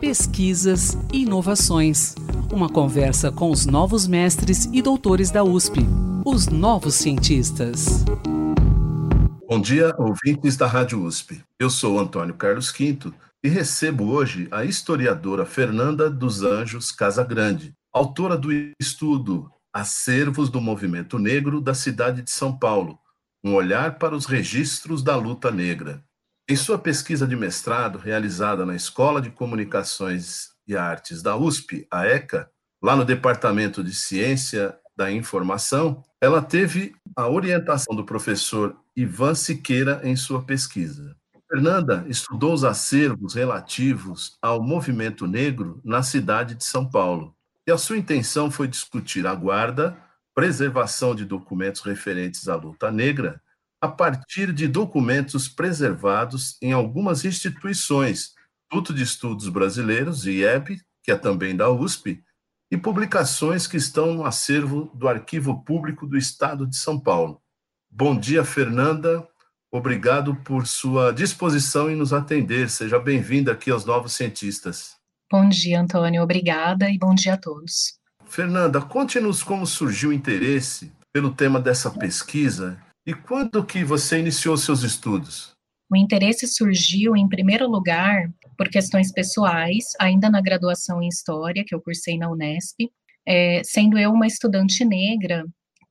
Pesquisas e inovações. Uma conversa com os novos mestres e doutores da USP, os novos cientistas. Bom dia, ouvintes da Rádio USP. Eu sou Antônio Carlos Quinto e recebo hoje a historiadora Fernanda dos Anjos Casagrande, autora do estudo Acervos do Movimento Negro da cidade de São Paulo, um olhar para os registros da luta negra. Em sua pesquisa de mestrado, realizada na Escola de Comunicações e Artes da USP, a ECA, lá no Departamento de Ciência da Informação, ela teve a orientação do professor Ivan Siqueira em sua pesquisa. Fernanda estudou os acervos relativos ao movimento negro na cidade de São Paulo, e a sua intenção foi discutir a guarda, preservação de documentos referentes à luta negra a partir de documentos preservados em algumas instituições, Instituto de Estudos Brasileiros, IEB, que é também da USP, e publicações que estão no acervo do Arquivo Público do Estado de São Paulo. Bom dia, Fernanda. Obrigado por sua disposição em nos atender. Seja bem-vinda aqui aos Novos Cientistas. Bom dia, Antônio. Obrigada e bom dia a todos. Fernanda, conte-nos como surgiu o interesse pelo tema dessa pesquisa e quando que você iniciou seus estudos? O interesse surgiu, em primeiro lugar, por questões pessoais, ainda na graduação em História, que eu cursei na Unesp, é, sendo eu uma estudante negra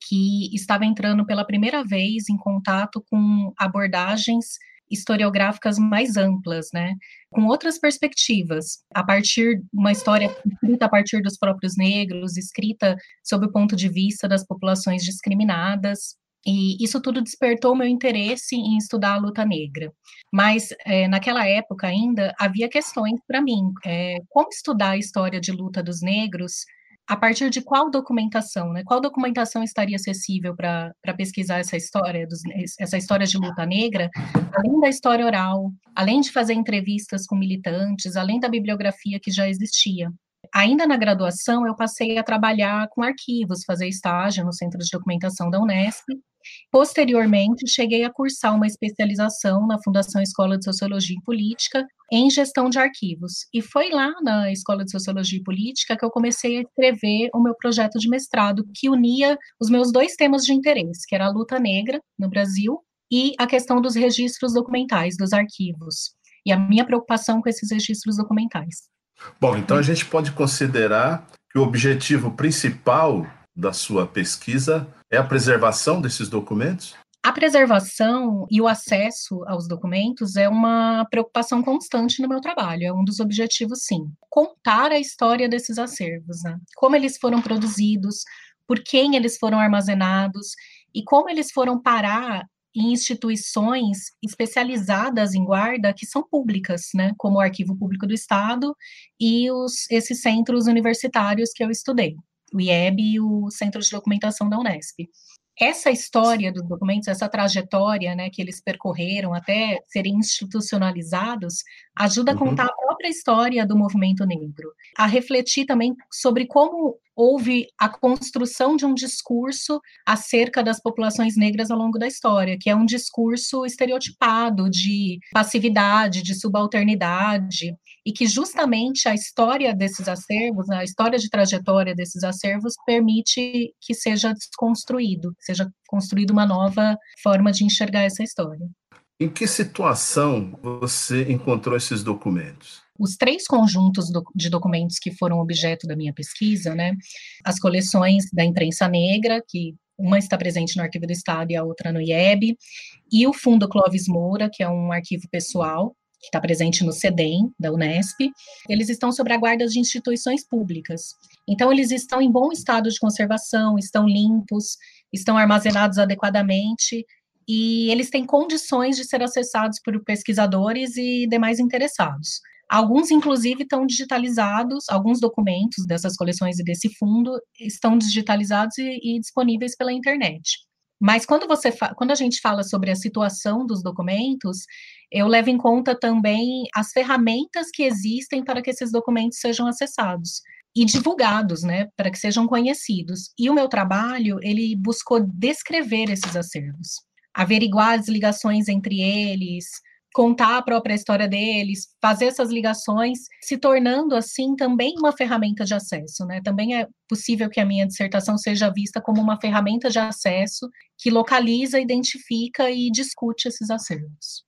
que estava entrando pela primeira vez em contato com abordagens historiográficas mais amplas, né, com outras perspectivas, a partir uma história escrita a partir dos próprios negros, escrita sob o ponto de vista das populações discriminadas, e isso tudo despertou meu interesse em estudar a luta negra. Mas, é, naquela época ainda, havia questões para mim. É, como estudar a história de luta dos negros a partir de qual documentação, né? Qual documentação estaria acessível para pesquisar essa história, dos, essa história de luta negra, além da história oral, além de fazer entrevistas com militantes, além da bibliografia que já existia. Ainda na graduação, eu passei a trabalhar com arquivos, fazer estágio no Centro de Documentação da Unesp, Posteriormente, cheguei a cursar uma especialização na Fundação Escola de Sociologia e Política em gestão de arquivos. E foi lá na Escola de Sociologia e Política que eu comecei a escrever o meu projeto de mestrado, que unia os meus dois temas de interesse, que era a luta negra no Brasil e a questão dos registros documentais, dos arquivos, e a minha preocupação com esses registros documentais. Bom, então a gente pode considerar que o objetivo principal da sua pesquisa é a preservação desses documentos? A preservação e o acesso aos documentos é uma preocupação constante no meu trabalho, é um dos objetivos, sim. Contar a história desses acervos, né? como eles foram produzidos, por quem eles foram armazenados e como eles foram parar em instituições especializadas em guarda que são públicas, né, como o Arquivo Público do Estado e os, esses centros universitários que eu estudei o IEB e o Centro de Documentação da Unesp. Essa história dos documentos, essa trajetória né, que eles percorreram até serem institucionalizados, ajuda a uhum. contar a própria história do movimento negro, a refletir também sobre como houve a construção de um discurso acerca das populações negras ao longo da história, que é um discurso estereotipado de passividade, de subalternidade, e que justamente a história desses acervos, a história de trajetória desses acervos permite que seja desconstruído, seja construída uma nova forma de enxergar essa história. Em que situação você encontrou esses documentos? os três conjuntos de documentos que foram objeto da minha pesquisa, né, as coleções da imprensa negra, que uma está presente no Arquivo do Estado e a outra no IEB, e o Fundo Clóvis Moura, que é um arquivo pessoal, que está presente no CEDEM, da Unesp, eles estão sob a guarda de instituições públicas. Então, eles estão em bom estado de conservação, estão limpos, estão armazenados adequadamente, e eles têm condições de ser acessados por pesquisadores e demais interessados. Alguns, inclusive, estão digitalizados, alguns documentos dessas coleções e desse fundo estão digitalizados e, e disponíveis pela internet. Mas quando, você quando a gente fala sobre a situação dos documentos, eu levo em conta também as ferramentas que existem para que esses documentos sejam acessados e divulgados, né, para que sejam conhecidos. E o meu trabalho, ele buscou descrever esses acervos, averiguar as ligações entre eles, contar a própria história deles, fazer essas ligações, se tornando assim também uma ferramenta de acesso, né? Também é possível que a minha dissertação seja vista como uma ferramenta de acesso que localiza, identifica e discute esses acervos.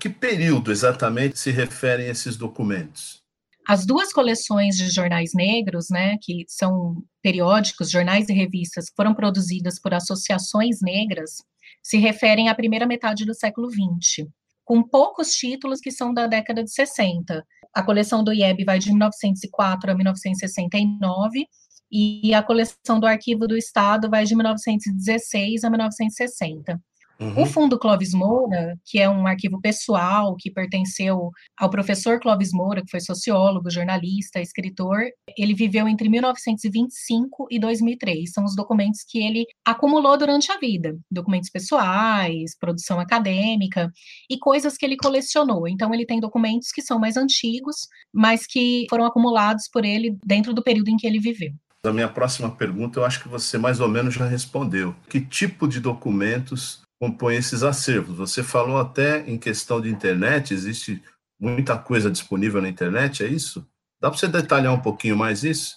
Que período exatamente se referem esses documentos? As duas coleções de jornais negros, né, que são periódicos, jornais e revistas, que foram produzidas por associações negras, se referem à primeira metade do século XX com poucos títulos que são da década de 60. A coleção do IEB vai de 1904 a 1969 e a coleção do Arquivo do Estado vai de 1916 a 1960. Uhum. O Fundo Clóvis Moura, que é um arquivo pessoal que pertenceu ao professor Clóvis Moura, que foi sociólogo, jornalista, escritor, ele viveu entre 1925 e 2003. São os documentos que ele acumulou durante a vida, documentos pessoais, produção acadêmica e coisas que ele colecionou. Então ele tem documentos que são mais antigos, mas que foram acumulados por ele dentro do período em que ele viveu. A minha próxima pergunta, eu acho que você mais ou menos já respondeu. Que tipo de documentos compõe esses acervos. Você falou até em questão de internet, existe muita coisa disponível na internet, é isso? Dá para você detalhar um pouquinho mais isso?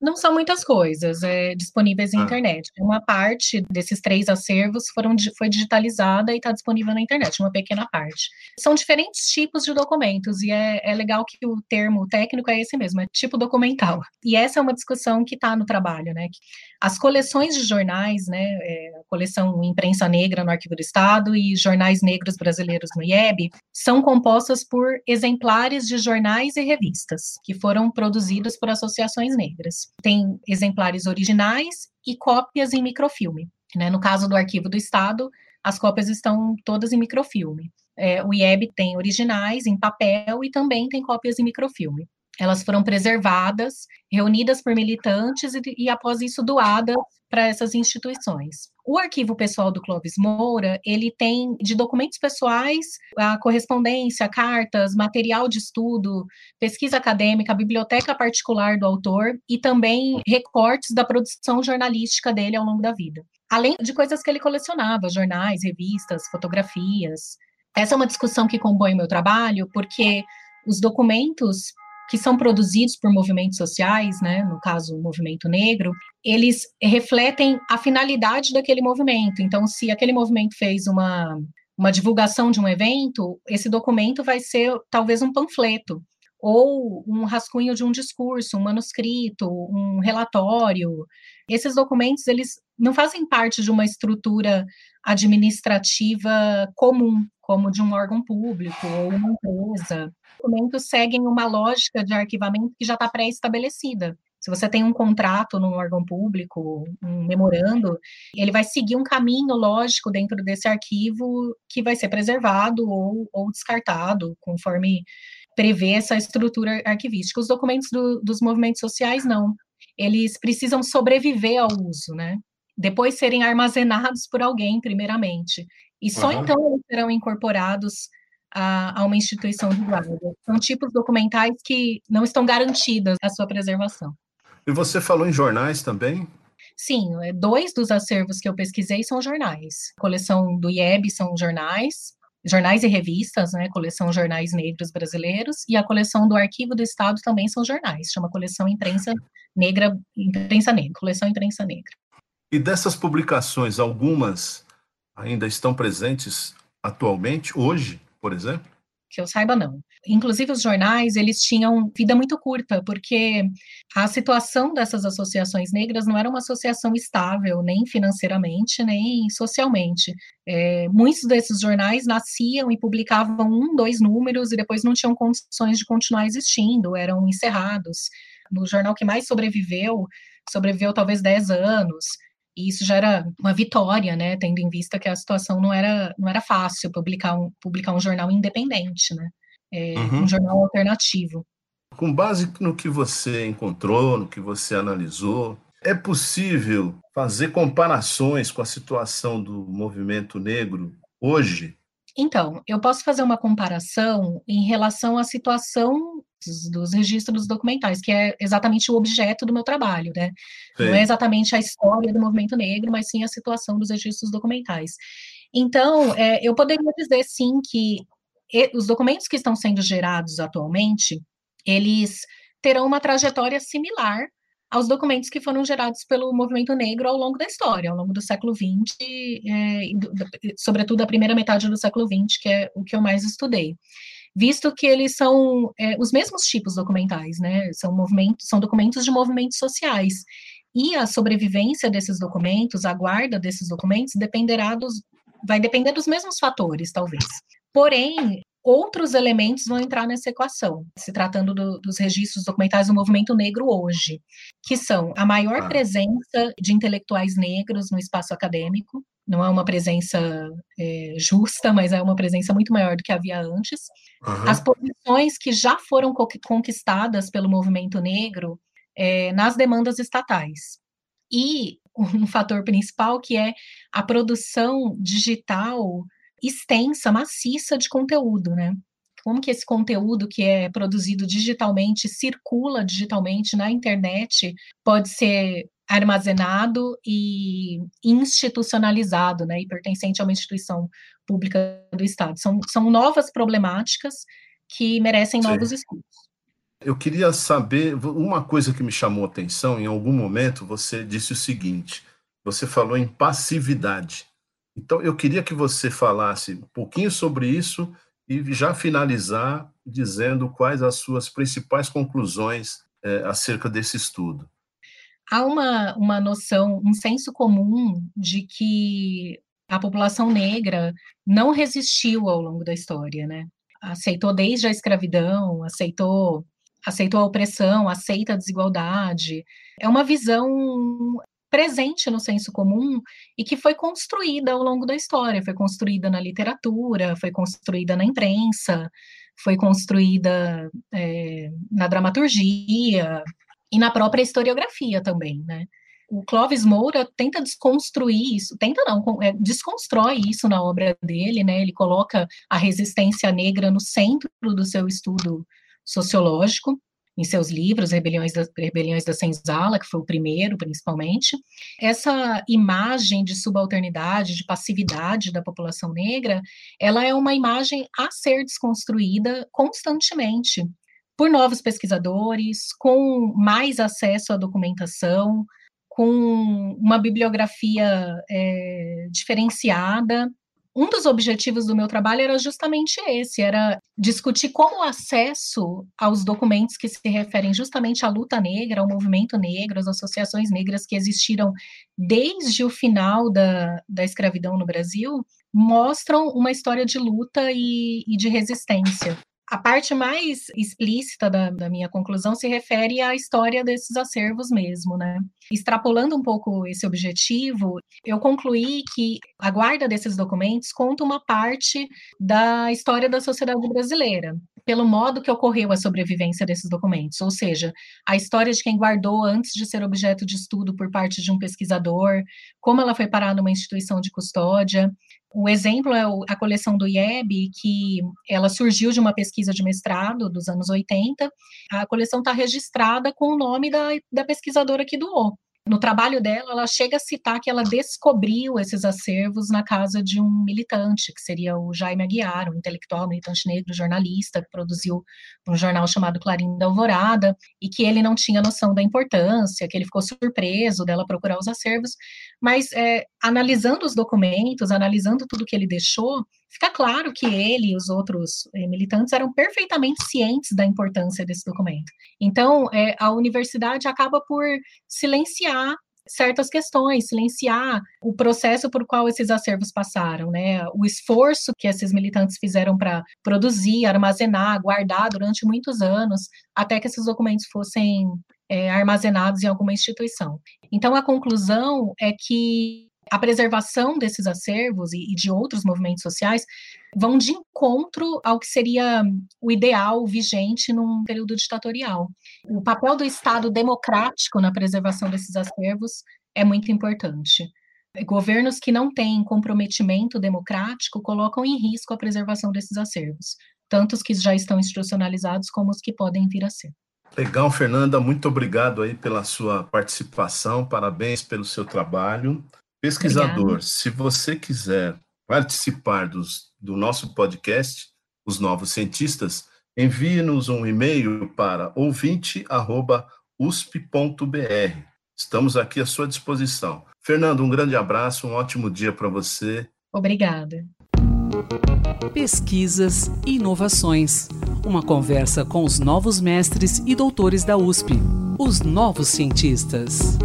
Não são muitas coisas é, disponíveis na ah. internet. Uma parte desses três acervos foram, foi digitalizada e está disponível na internet, uma pequena parte. São diferentes tipos de documentos, e é, é legal que o termo técnico é esse mesmo, é tipo documental. E essa é uma discussão que está no trabalho, né? As coleções de jornais, né, é, a coleção Imprensa Negra no Arquivo do Estado e Jornais Negros Brasileiros no IEB, são compostas por exemplares de jornais e revistas que foram produzidos por associações negras. Tem exemplares originais e cópias em microfilme. Né? No caso do Arquivo do Estado, as cópias estão todas em microfilme. É, o IEB tem originais em papel e também tem cópias em microfilme elas foram preservadas, reunidas por militantes e, e após isso doadas para essas instituições. O arquivo pessoal do Clóvis Moura, ele tem de documentos pessoais, a correspondência, cartas, material de estudo, pesquisa acadêmica, biblioteca particular do autor e também recortes da produção jornalística dele ao longo da vida. Além de coisas que ele colecionava, jornais, revistas, fotografias. Essa é uma discussão que compõe o meu trabalho, porque os documentos que são produzidos por movimentos sociais, né, no caso o movimento negro, eles refletem a finalidade daquele movimento. Então, se aquele movimento fez uma, uma divulgação de um evento, esse documento vai ser talvez um panfleto ou um rascunho de um discurso, um manuscrito, um relatório. Esses documentos eles não fazem parte de uma estrutura administrativa comum, como de um órgão público ou uma empresa. Os documentos seguem uma lógica de arquivamento que já está pré-estabelecida. Se você tem um contrato num órgão público, um memorando, ele vai seguir um caminho lógico dentro desse arquivo que vai ser preservado ou, ou descartado, conforme prevê essa estrutura arquivística. Os documentos do, dos movimentos sociais, não. Eles precisam sobreviver ao uso, né? Depois serem armazenados por alguém, primeiramente. E só uhum. então eles serão incorporados a, a, uma instituição de guarda. São tipos documentais que não estão garantidas a sua preservação. E você falou em jornais também? Sim, é, dois dos acervos que eu pesquisei são jornais. A coleção do IEB são jornais, jornais e revistas, né? Coleção Jornais Negros Brasileiros, e a coleção do Arquivo do Estado também são jornais, chama Coleção Imprensa Negra, Imprensa Negra, Coleção Imprensa Negra. E dessas publicações, algumas ainda estão presentes atualmente, hoje, por exemplo? Que eu saiba, não. Inclusive, os jornais, eles tinham vida muito curta, porque a situação dessas associações negras não era uma associação estável, nem financeiramente, nem socialmente. É, muitos desses jornais nasciam e publicavam um, dois números e depois não tinham condições de continuar existindo, eram encerrados. No jornal que mais sobreviveu, sobreviveu talvez 10 anos. E isso já era uma vitória, né, tendo em vista que a situação não era, não era fácil publicar um, publicar um jornal independente, né, é, uhum. um jornal alternativo. Com base no que você encontrou, no que você analisou, é possível fazer comparações com a situação do movimento negro hoje? Então, eu posso fazer uma comparação em relação à situação dos registros documentais, que é exatamente o objeto do meu trabalho, né? Sim. Não é exatamente a história do movimento negro, mas sim a situação dos registros documentais. Então, é, eu poderia dizer, sim, que os documentos que estão sendo gerados atualmente, eles terão uma trajetória similar aos documentos que foram gerados pelo movimento negro ao longo da história, ao longo do século XX, é, sobretudo a primeira metade do século XX, que é o que eu mais estudei. Visto que eles são é, os mesmos tipos documentais, né? São movimentos, são documentos de movimentos sociais. E a sobrevivência desses documentos, a guarda desses documentos, dependerá dos, vai depender dos mesmos fatores, talvez. Porém, outros elementos vão entrar nessa equação, se tratando do, dos registros documentais do movimento negro hoje, que são a maior ah. presença de intelectuais negros no espaço acadêmico, não é uma presença é, justa, mas é uma presença muito maior do que havia antes. Uhum. As posições que já foram conquistadas pelo movimento negro é, nas demandas estatais. E um fator principal que é a produção digital extensa, maciça de conteúdo, né? Como que esse conteúdo que é produzido digitalmente, circula digitalmente na internet, pode ser armazenado e institucionalizado, né, e pertencente a uma instituição pública do Estado. São, são novas problemáticas que merecem Sim. novos estudos. Eu queria saber, uma coisa que me chamou a atenção, em algum momento você disse o seguinte, você falou em passividade. Então, eu queria que você falasse um pouquinho sobre isso e já finalizar dizendo quais as suas principais conclusões é, acerca desse estudo. Há uma, uma noção, um senso comum de que a população negra não resistiu ao longo da história, né? Aceitou desde a escravidão, aceitou aceitou a opressão, aceita a desigualdade. É uma visão presente no senso comum e que foi construída ao longo da história, foi construída na literatura, foi construída na imprensa, foi construída é, na dramaturgia e na própria historiografia também, né? O Clóvis Moura tenta desconstruir isso, tenta não, é, desconstrói isso na obra dele, né? Ele coloca a resistência negra no centro do seu estudo sociológico, em seus livros, Rebeliões da, Rebeliões da Senzala, que foi o primeiro, principalmente. Essa imagem de subalternidade, de passividade da população negra, ela é uma imagem a ser desconstruída constantemente por novos pesquisadores, com mais acesso à documentação, com uma bibliografia é, diferenciada, um dos objetivos do meu trabalho era justamente esse, era discutir como o acesso aos documentos que se referem justamente à luta negra, ao movimento negro, às associações negras que existiram desde o final da, da escravidão no Brasil, mostram uma história de luta e, e de resistência. A parte mais explícita da, da, minha conclusão se refere à história desses acervos mesmo, né? Extrapolando um pouco esse objetivo, eu concluí que a guarda desses documentos conta uma parte da história da sociedade brasileira, pelo modo que ocorreu a sobrevivência desses documentos, ou seja, a história de quem guardou antes de ser objeto de estudo por parte de um pesquisador, como ela foi parar numa instituição de custódia, o exemplo é a coleção do IEB, que ela surgiu de uma pesquisa de mestrado dos anos 80. A coleção está registrada com o nome da, da pesquisadora que doou. No trabalho dela, ela chega a citar que ela descobriu esses acervos na casa de um militante, que seria o Jaime Aguiar, um intelectual, militante negro, jornalista, que produziu um jornal chamado Clarim da Alvorada, e que ele não tinha noção da importância, que ele ficou surpreso dela procurar os acervos, mas é, analisando os documentos, analisando tudo que ele deixou, fica claro que ele e os outros é, militantes eram perfeitamente cientes da importância desse documento. Então, é, a universidade acaba por silenciar certas questões, silenciar o processo por qual esses acervos passaram, né? O esforço que esses militantes fizeram para produzir, armazenar, guardar durante muitos anos, até que esses documentos fossem é, armazenados em alguma instituição. Então, a conclusão é que a preservação desses acervos e, e de outros movimentos sociais vão de encontro ao que seria o ideal vigente num período ditatorial. O papel do Estado democrático na preservação desses acervos é muito importante. Governos que não têm comprometimento democrático colocam em risco a preservação desses acervos, tanto os que já estão institucionalizados como os que podem vir a ser. Legal, Fernanda, muito obrigado aí pela sua participação, parabéns pelo seu trabalho. Pesquisador, Obrigada. se você quiser participar dos, do nosso podcast, os novos cientistas, envie-nos um e-mail para ouvinte.usp.br. Estamos aqui à sua disposição. Fernando, um grande abraço, um ótimo dia para você. Obrigada. Pesquisas e inovações. Uma conversa com os novos mestres e doutores da USP, os novos cientistas.